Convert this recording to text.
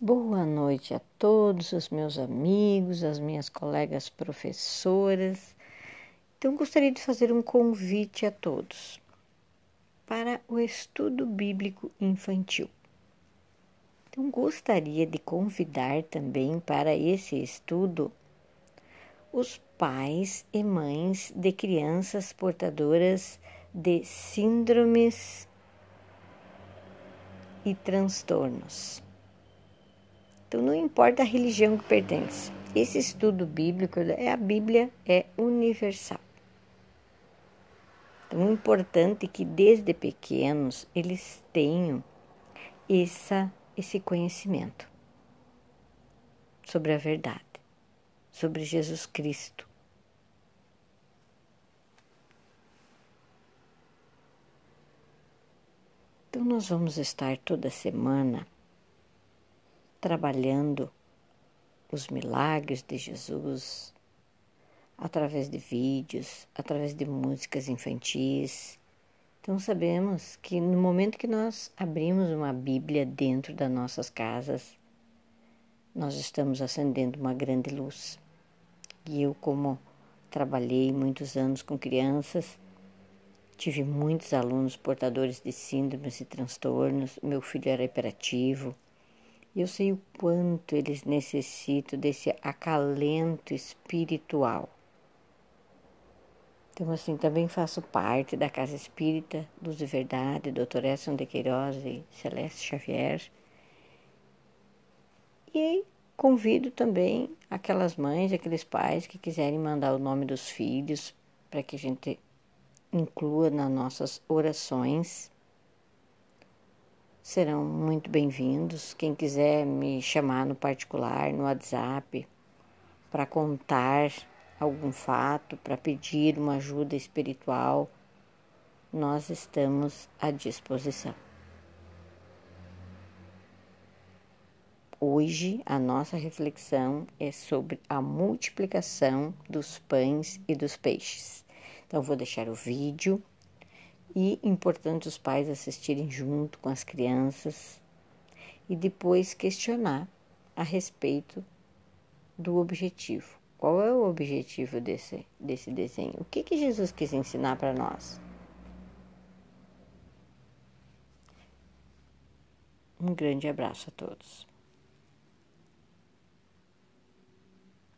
Boa noite a todos os meus amigos, as minhas colegas professoras. Então, gostaria de fazer um convite a todos para o estudo bíblico infantil. Então, gostaria de convidar também para esse estudo os pais e mães de crianças portadoras de síndromes e transtornos. Então, não importa a religião que pertence. Esse estudo bíblico é a Bíblia é universal. Então, é importante que desde pequenos eles tenham essa, esse conhecimento sobre a verdade, sobre Jesus Cristo. Então, nós vamos estar toda semana trabalhando os milagres de Jesus através de vídeos, através de músicas infantis. Então sabemos que no momento que nós abrimos uma Bíblia dentro das nossas casas, nós estamos acendendo uma grande luz. E eu, como trabalhei muitos anos com crianças, tive muitos alunos portadores de síndromes e transtornos. Meu filho era hiperativo, eu sei o quanto eles necessitam desse acalento espiritual. Então, assim, também faço parte da Casa Espírita Luz de Verdade, Dr. Edson de Queiroz e Celeste Xavier. E convido também aquelas mães, aqueles pais que quiserem mandar o nome dos filhos para que a gente inclua nas nossas orações serão muito bem-vindos. Quem quiser me chamar no particular, no WhatsApp, para contar algum fato, para pedir uma ajuda espiritual, nós estamos à disposição. Hoje a nossa reflexão é sobre a multiplicação dos pães e dos peixes. Então, vou deixar o vídeo e importante os pais assistirem junto com as crianças e depois questionar a respeito do objetivo. Qual é o objetivo desse, desse desenho? O que, que Jesus quis ensinar para nós? Um grande abraço a todos.